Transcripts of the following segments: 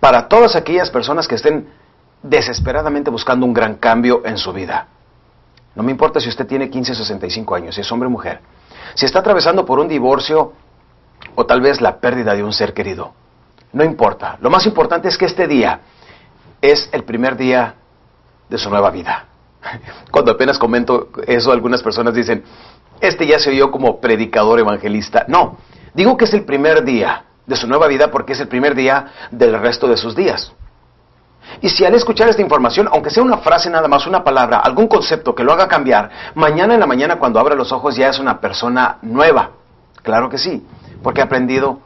Para todas aquellas personas que estén desesperadamente buscando un gran cambio en su vida. No me importa si usted tiene 15 o 65 años, si es hombre o mujer. Si está atravesando por un divorcio o tal vez la pérdida de un ser querido. No importa. Lo más importante es que este día es el primer día de su nueva vida. Cuando apenas comento eso, algunas personas dicen, este ya se oyó como predicador evangelista. No, digo que es el primer día de su nueva vida porque es el primer día del resto de sus días. Y si al escuchar esta información, aunque sea una frase nada más, una palabra, algún concepto que lo haga cambiar, mañana en la mañana cuando abra los ojos ya es una persona nueva. Claro que sí, porque ha aprendido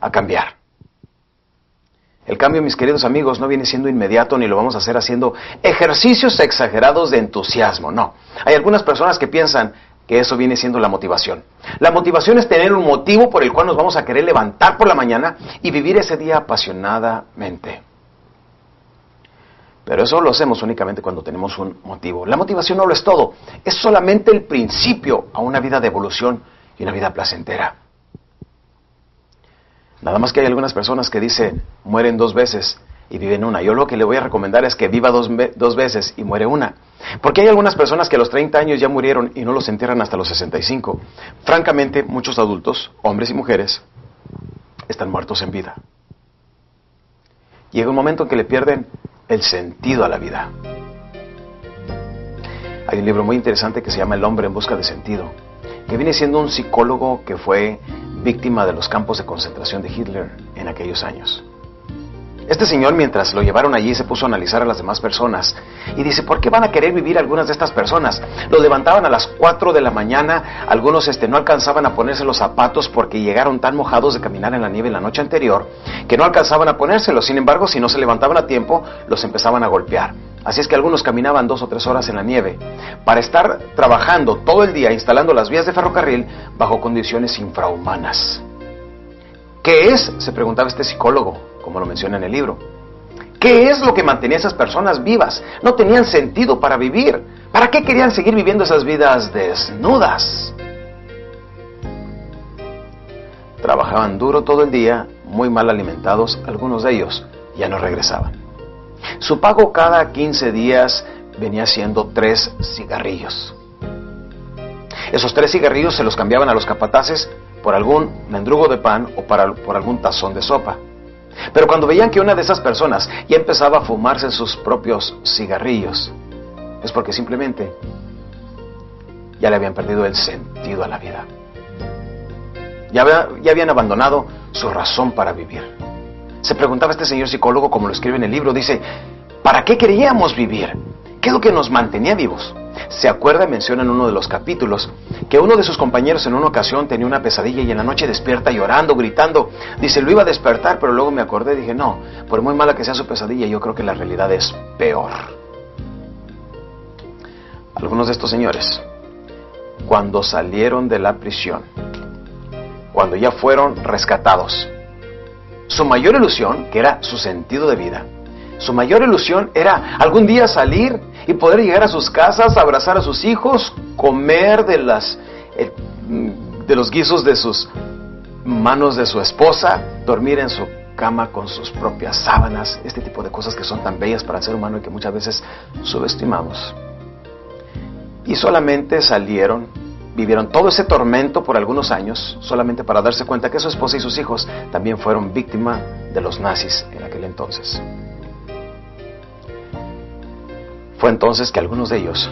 a cambiar. El cambio, mis queridos amigos, no viene siendo inmediato ni lo vamos a hacer haciendo ejercicios exagerados de entusiasmo, no. Hay algunas personas que piensan que eso viene siendo la motivación. La motivación es tener un motivo por el cual nos vamos a querer levantar por la mañana y vivir ese día apasionadamente. Pero eso lo hacemos únicamente cuando tenemos un motivo. La motivación no lo es todo, es solamente el principio a una vida de evolución y una vida placentera. Nada más que hay algunas personas que dicen, mueren dos veces y viven una. Yo lo que le voy a recomendar es que viva dos, dos, veces y muere una. Porque hay algunas personas que a los 30 años ya murieron y no los entierran hasta los 65. Francamente, muchos adultos, hombres y mujeres, están muertos en vida. Llega un momento en que le pierden el sentido a la vida. Hay un libro muy interesante que se llama El hombre en busca de sentido, que viene siendo un psicólogo que fue víctima de los campos de concentración de Hitler en aquellos años. Este señor, mientras lo llevaron allí, se puso a analizar a las demás personas y dice, ¿por qué van a querer vivir algunas de estas personas? Los levantaban a las 4 de la mañana, algunos este, no alcanzaban a ponerse los zapatos porque llegaron tan mojados de caminar en la nieve la noche anterior que no alcanzaban a ponérselos. Sin embargo, si no se levantaban a tiempo, los empezaban a golpear. Así es que algunos caminaban dos o tres horas en la nieve para estar trabajando todo el día instalando las vías de ferrocarril bajo condiciones infrahumanas. ¿Qué es? se preguntaba este psicólogo, como lo menciona en el libro. ¿Qué es lo que mantenía a esas personas vivas? No tenían sentido para vivir. ¿Para qué querían seguir viviendo esas vidas desnudas? Trabajaban duro todo el día, muy mal alimentados, algunos de ellos ya no regresaban. Su pago cada 15 días venía siendo tres cigarrillos. Esos tres cigarrillos se los cambiaban a los capataces por algún mendrugo de pan o para, por algún tazón de sopa. Pero cuando veían que una de esas personas ya empezaba a fumarse sus propios cigarrillos, es porque simplemente ya le habían perdido el sentido a la vida. Ya, ya habían abandonado su razón para vivir. Se preguntaba este señor psicólogo, como lo escribe en el libro, dice, ¿para qué queríamos vivir? ¿Qué es lo que nos mantenía vivos? Se acuerda, menciona en uno de los capítulos, que uno de sus compañeros en una ocasión tenía una pesadilla y en la noche despierta llorando, gritando. Dice, lo iba a despertar, pero luego me acordé y dije, no, por muy mala que sea su pesadilla, yo creo que la realidad es peor. Algunos de estos señores, cuando salieron de la prisión, cuando ya fueron rescatados. Su mayor ilusión, que era su sentido de vida, su mayor ilusión era algún día salir y poder llegar a sus casas, abrazar a sus hijos, comer de las eh, de los guisos de sus manos de su esposa, dormir en su cama con sus propias sábanas, este tipo de cosas que son tan bellas para el ser humano y que muchas veces subestimamos. Y solamente salieron, vivieron todo ese tormento por algunos años, solamente para darse cuenta que su esposa y sus hijos también fueron víctimas de los nazis en aquel entonces. Fue entonces que algunos de ellos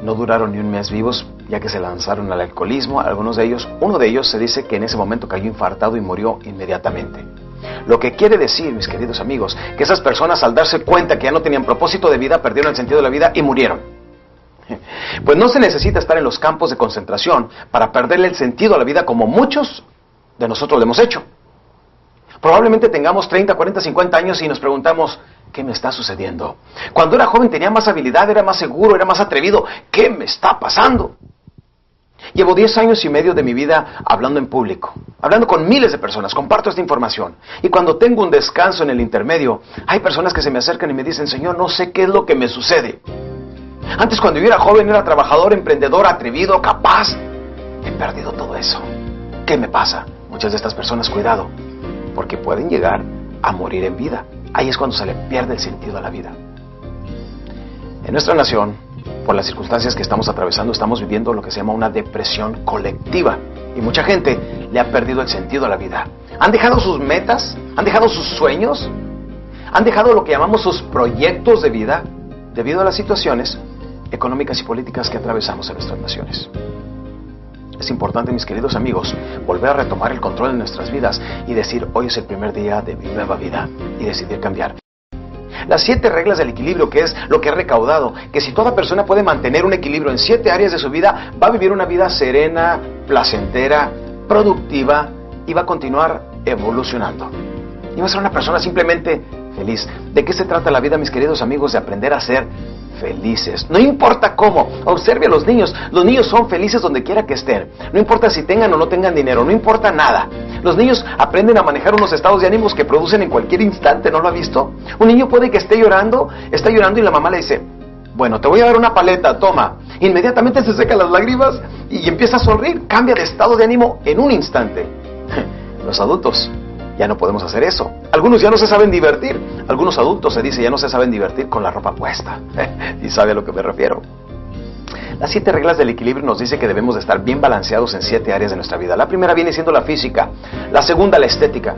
no duraron ni un mes vivos, ya que se lanzaron al alcoholismo. Algunos de ellos, uno de ellos se dice que en ese momento cayó infartado y murió inmediatamente. Lo que quiere decir, mis queridos amigos, que esas personas al darse cuenta que ya no tenían propósito de vida, perdieron el sentido de la vida y murieron. Pues no se necesita estar en los campos de concentración para perderle el sentido a la vida como muchos de nosotros lo hemos hecho. Probablemente tengamos 30, 40, 50 años y nos preguntamos, ¿qué me está sucediendo? Cuando era joven tenía más habilidad, era más seguro, era más atrevido. ¿Qué me está pasando? Llevo 10 años y medio de mi vida hablando en público, hablando con miles de personas, comparto esta información. Y cuando tengo un descanso en el intermedio, hay personas que se me acercan y me dicen, Señor, no sé qué es lo que me sucede. Antes cuando yo era joven era trabajador, emprendedor, atrevido, capaz. He perdido todo eso. ¿Qué me pasa? Muchas de estas personas, cuidado, porque pueden llegar a morir en vida. Ahí es cuando se le pierde el sentido a la vida. En nuestra nación, por las circunstancias que estamos atravesando, estamos viviendo lo que se llama una depresión colectiva. Y mucha gente le ha perdido el sentido a la vida. Han dejado sus metas, han dejado sus sueños, han dejado lo que llamamos sus proyectos de vida debido a las situaciones económicas y políticas que atravesamos en nuestras naciones. Es importante, mis queridos amigos, volver a retomar el control de nuestras vidas y decir, hoy es el primer día de mi nueva vida y decidir cambiar. Las siete reglas del equilibrio, que es lo que he recaudado, que si toda persona puede mantener un equilibrio en siete áreas de su vida, va a vivir una vida serena, placentera, productiva y va a continuar evolucionando. Y va a ser una persona simplemente feliz. ¿De qué se trata la vida, mis queridos amigos? De aprender a ser felices. No importa cómo. Observe a los niños. Los niños son felices donde quiera que estén. No importa si tengan o no tengan dinero. No importa nada. Los niños aprenden a manejar unos estados de ánimos que producen en cualquier instante. ¿No lo ha visto? Un niño puede que esté llorando, está llorando y la mamá le dice, bueno, te voy a dar una paleta, toma. Inmediatamente se seca las lágrimas y empieza a sonreír. Cambia de estado de ánimo en un instante. Los adultos ya no podemos hacer eso. Algunos ya no se saben divertir. Algunos adultos se dice ya no se saben divertir con la ropa puesta. y sabe a lo que me refiero. Las siete reglas del equilibrio nos dice que debemos de estar bien balanceados en siete áreas de nuestra vida. La primera viene siendo la física, la segunda la estética.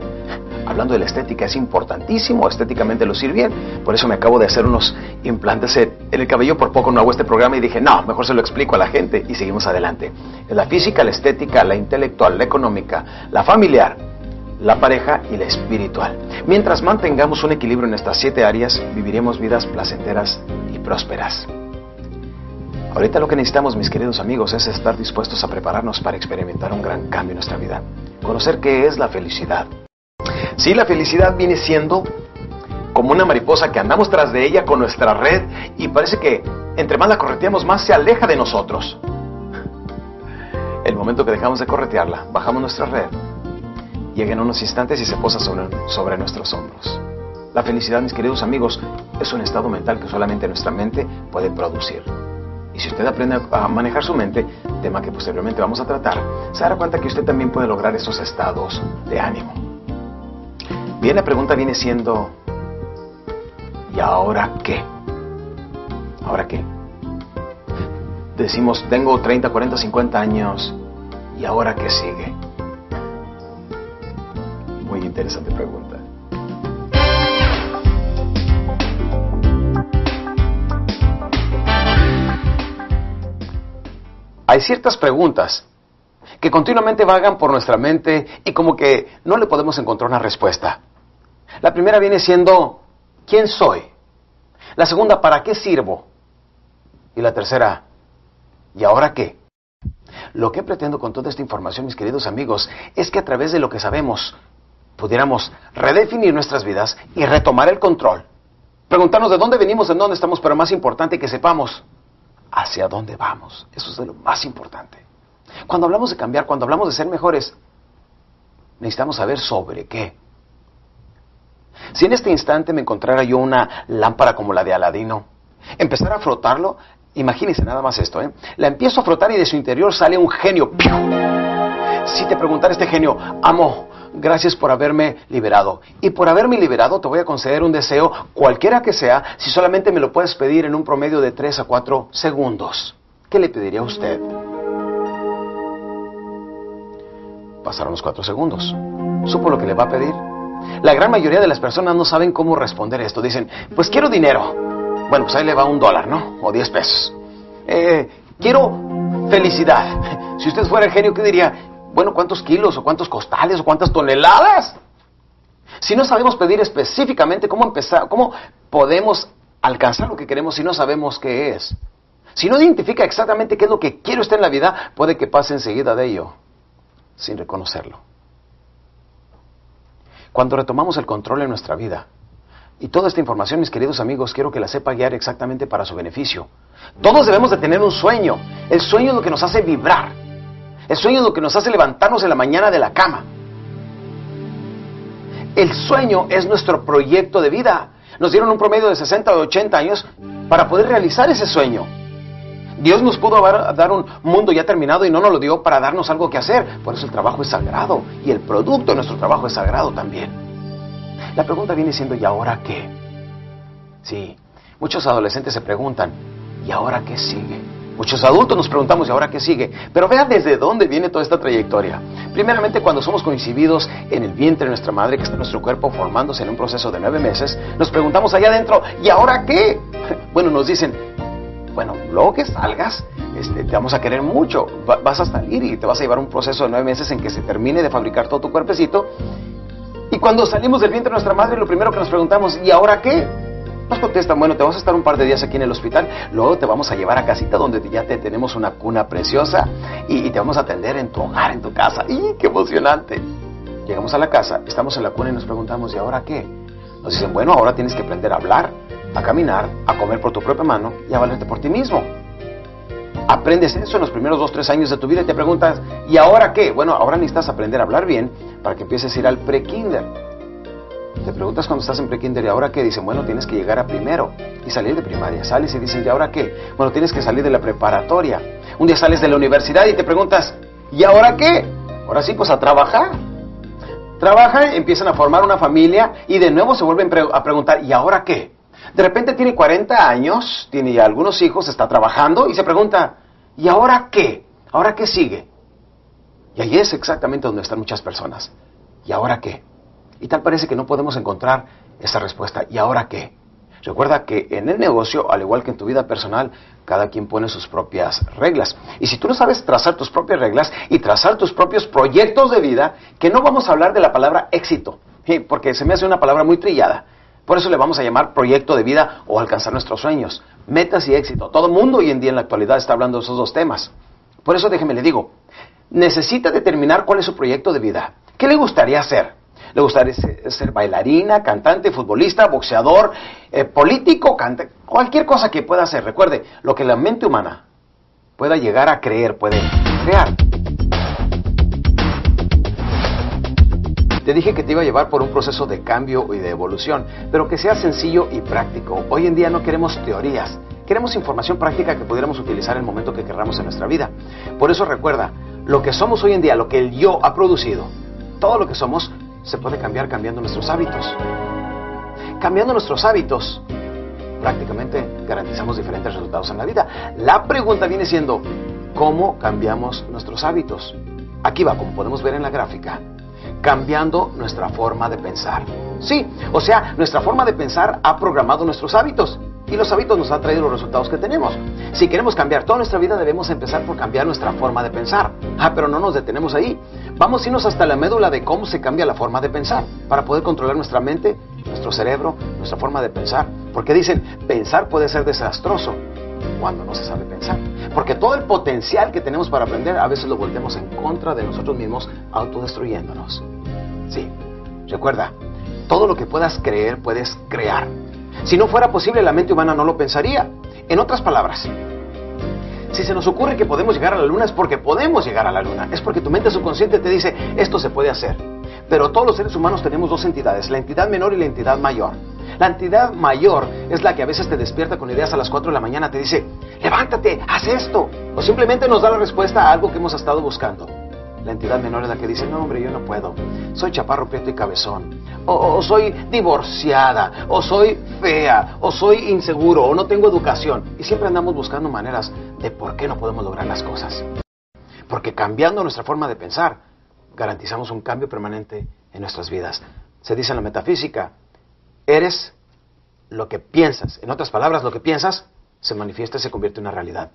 Hablando de la estética, es importantísimo estéticamente lucir bien. Por eso me acabo de hacer unos implantes en el cabello. Por poco no hago este programa y dije, no, mejor se lo explico a la gente y seguimos adelante. La física, la estética, la intelectual, la económica, la familiar, la pareja y la espiritual. Mientras mantengamos un equilibrio en estas siete áreas, viviremos vidas placenteras y prósperas. Ahorita lo que necesitamos, mis queridos amigos, es estar dispuestos a prepararnos para experimentar un gran cambio en nuestra vida. Conocer qué es la felicidad. Sí, la felicidad viene siendo como una mariposa que andamos tras de ella con nuestra red y parece que entre más la correteamos, más se aleja de nosotros. El momento que dejamos de corretearla, bajamos nuestra red llega en unos instantes y se posa sobre, sobre nuestros hombros. La felicidad, mis queridos amigos, es un estado mental que solamente nuestra mente puede producir. Y si usted aprende a manejar su mente, tema que posteriormente vamos a tratar, se dará cuenta que usted también puede lograr esos estados de ánimo. Bien, la pregunta viene siendo, ¿y ahora qué? ¿Ahora qué? Decimos, tengo 30, 40, 50 años, ¿y ahora qué sigue? Interesante pregunta. Hay ciertas preguntas que continuamente vagan por nuestra mente y como que no le podemos encontrar una respuesta. La primera viene siendo, ¿quién soy? La segunda, ¿para qué sirvo? Y la tercera, ¿y ahora qué? Lo que pretendo con toda esta información, mis queridos amigos, es que a través de lo que sabemos, pudiéramos redefinir nuestras vidas y retomar el control. Preguntarnos de dónde venimos, de dónde estamos, pero más importante que sepamos hacia dónde vamos. Eso es de lo más importante. Cuando hablamos de cambiar, cuando hablamos de ser mejores, necesitamos saber sobre qué. Si en este instante me encontrara yo una lámpara como la de Aladino, empezar a frotarlo, imagínense nada más esto, ¿eh? La empiezo a frotar y de su interior sale un genio. Si te preguntara este genio, amo, gracias por haberme liberado. Y por haberme liberado te voy a conceder un deseo, cualquiera que sea, si solamente me lo puedes pedir en un promedio de 3 a 4 segundos. ¿Qué le pediría a usted? Pasaron los 4 segundos. ¿Supo lo que le va a pedir? La gran mayoría de las personas no saben cómo responder esto. Dicen, pues quiero dinero. Bueno, pues ahí le va un dólar, ¿no? O 10 pesos. Eh, quiero felicidad. Si usted fuera genio, ¿qué diría? Bueno, ¿cuántos kilos o cuántos costales o cuántas toneladas? Si no sabemos pedir específicamente cómo empezar, cómo podemos alcanzar lo que queremos si no sabemos qué es. Si no identifica exactamente qué es lo que quiere usted en la vida, puede que pase enseguida de ello, sin reconocerlo. Cuando retomamos el control en nuestra vida, y toda esta información, mis queridos amigos, quiero que la sepa guiar exactamente para su beneficio. Todos debemos de tener un sueño. El sueño es lo que nos hace vibrar. El sueño es lo que nos hace levantarnos en la mañana de la cama. El sueño es nuestro proyecto de vida. Nos dieron un promedio de 60 o 80 años para poder realizar ese sueño. Dios nos pudo dar un mundo ya terminado y no nos lo dio para darnos algo que hacer. Por eso el trabajo es sagrado y el producto de nuestro trabajo es sagrado también. La pregunta viene siendo, ¿y ahora qué? Sí, muchos adolescentes se preguntan, ¿y ahora qué sigue? Muchos adultos nos preguntamos, ¿y ahora qué sigue? Pero vean desde dónde viene toda esta trayectoria. Primeramente, cuando somos coincididos en el vientre de nuestra madre, que está nuestro cuerpo formándose en un proceso de nueve meses, nos preguntamos allá adentro, ¿y ahora qué? Bueno, nos dicen, bueno, luego que salgas, este, te vamos a querer mucho. vas a salir y te vas a llevar un proceso de nueve meses en que se termine de fabricar todo tu cuerpecito. Y cuando salimos del vientre de nuestra madre, lo primero que nos preguntamos, ¿y ahora qué? Nos contestan, bueno, te vas a estar un par de días aquí en el hospital, luego te vamos a llevar a casita donde ya te tenemos una cuna preciosa y, te vamos a atender en tu hogar, en tu casa. ¡Y qué emocionante! Llegamos a la casa, estamos en la cuna y nos preguntamos, ¿y ahora qué? Nos dicen, bueno, ahora tienes que aprender a hablar, a caminar, a comer por tu propia mano y a valerte por ti mismo. Aprendes eso en los primeros dos, tres años de tu vida y te preguntas, ¿y ahora qué? Bueno, ahora necesitas aprender a hablar bien para que empieces a ir al pre-kinder te preguntas cuando estás en prekinder y ahora qué, dicen, bueno, tienes que llegar a primero y salir de primaria. Sales y dicen, ¿y ahora qué? Bueno, tienes que salir de la preparatoria. Un día sales de la universidad y te preguntas, ¿y ahora qué? Ahora sí, pues a trabajar. Trabajan, empiezan a formar una familia y de nuevo se vuelven a preguntar, ¿y ahora qué? De repente tiene 40 años, tiene ya algunos hijos, está trabajando y se pregunta, ¿y ahora qué? ¿Ahora qué sigue? Y ahí es exactamente donde están muchas personas. ¿Y ahora qué? Y tal parece que no podemos encontrar esa respuesta. ¿Y ahora qué? Recuerda que en el negocio, al igual que en tu vida personal, cada quien pone sus propias reglas. Y si tú no sabes trazar tus propias reglas y trazar tus propios proyectos de vida, que no vamos a hablar de la palabra éxito, porque se me hace una palabra muy trillada. Por eso le vamos a llamar proyecto de vida o alcanzar nuestros sueños. Metas y éxito. Todo el mundo hoy en día en la actualidad está hablando de esos dos temas. Por eso déjeme le digo, necesita determinar cuál es su proyecto de vida. ¿Qué le gustaría hacer? Le gustaría ser bailarina, cantante, futbolista, boxeador, eh, político, cualquier cosa que pueda hacer. Recuerde, lo que la mente humana pueda llegar a creer, puede crear. Te dije que te iba a llevar por un proceso de cambio y de evolución, pero que sea sencillo y práctico. Hoy en día no queremos teorías, queremos información práctica que pudiéramos utilizar en el momento que queramos en nuestra vida. Por eso recuerda, lo que somos hoy en día, lo que el yo ha producido, todo lo que somos, se puede cambiar cambiando nuestros hábitos. Cambiando nuestros hábitos, prácticamente garantizamos diferentes resultados en la vida. La pregunta viene siendo, ¿cómo cambiamos nuestros hábitos? Aquí va, como podemos ver en la gráfica, cambiando nuestra forma de pensar. Sí, o sea, nuestra forma de pensar ha programado nuestros hábitos y los hábitos nos han traído los resultados que tenemos. Si queremos cambiar toda nuestra vida, debemos empezar por cambiar nuestra forma de pensar. Ah, pero no nos detenemos ahí. Vamos a irnos hasta la médula de cómo se cambia la forma de pensar para poder controlar nuestra mente, nuestro cerebro, nuestra forma de pensar. Porque dicen, pensar puede ser desastroso cuando no se sabe pensar. Porque todo el potencial que tenemos para aprender a veces lo volvemos en contra de nosotros mismos, autodestruyéndonos. Sí, recuerda, todo lo que puedas creer puedes crear. Si no fuera posible, la mente humana no lo pensaría. En otras palabras, si se nos ocurre que podemos llegar a la luna es porque podemos llegar a la luna. Es porque tu mente subconsciente te dice, esto se puede hacer. Pero todos los seres humanos tenemos dos entidades, la entidad menor y la entidad mayor. La entidad mayor es la que a veces te despierta con ideas a las 4 de la mañana, te dice, levántate, haz esto. O simplemente nos da la respuesta a algo que hemos estado buscando. La entidad menor es la que dice, no hombre, yo no puedo. Soy chaparro, prieto y cabezón. O, o, soy divorciada, o soy fea, o soy inseguro, o no tengo educación. Y siempre andamos buscando maneras de por qué no podemos lograr las cosas. Porque cambiando nuestra forma de pensar, garantizamos un cambio permanente en nuestras vidas. Se dice en la metafísica, eres lo que piensas. En otras palabras, lo que piensas se manifiesta y se convierte en una realidad.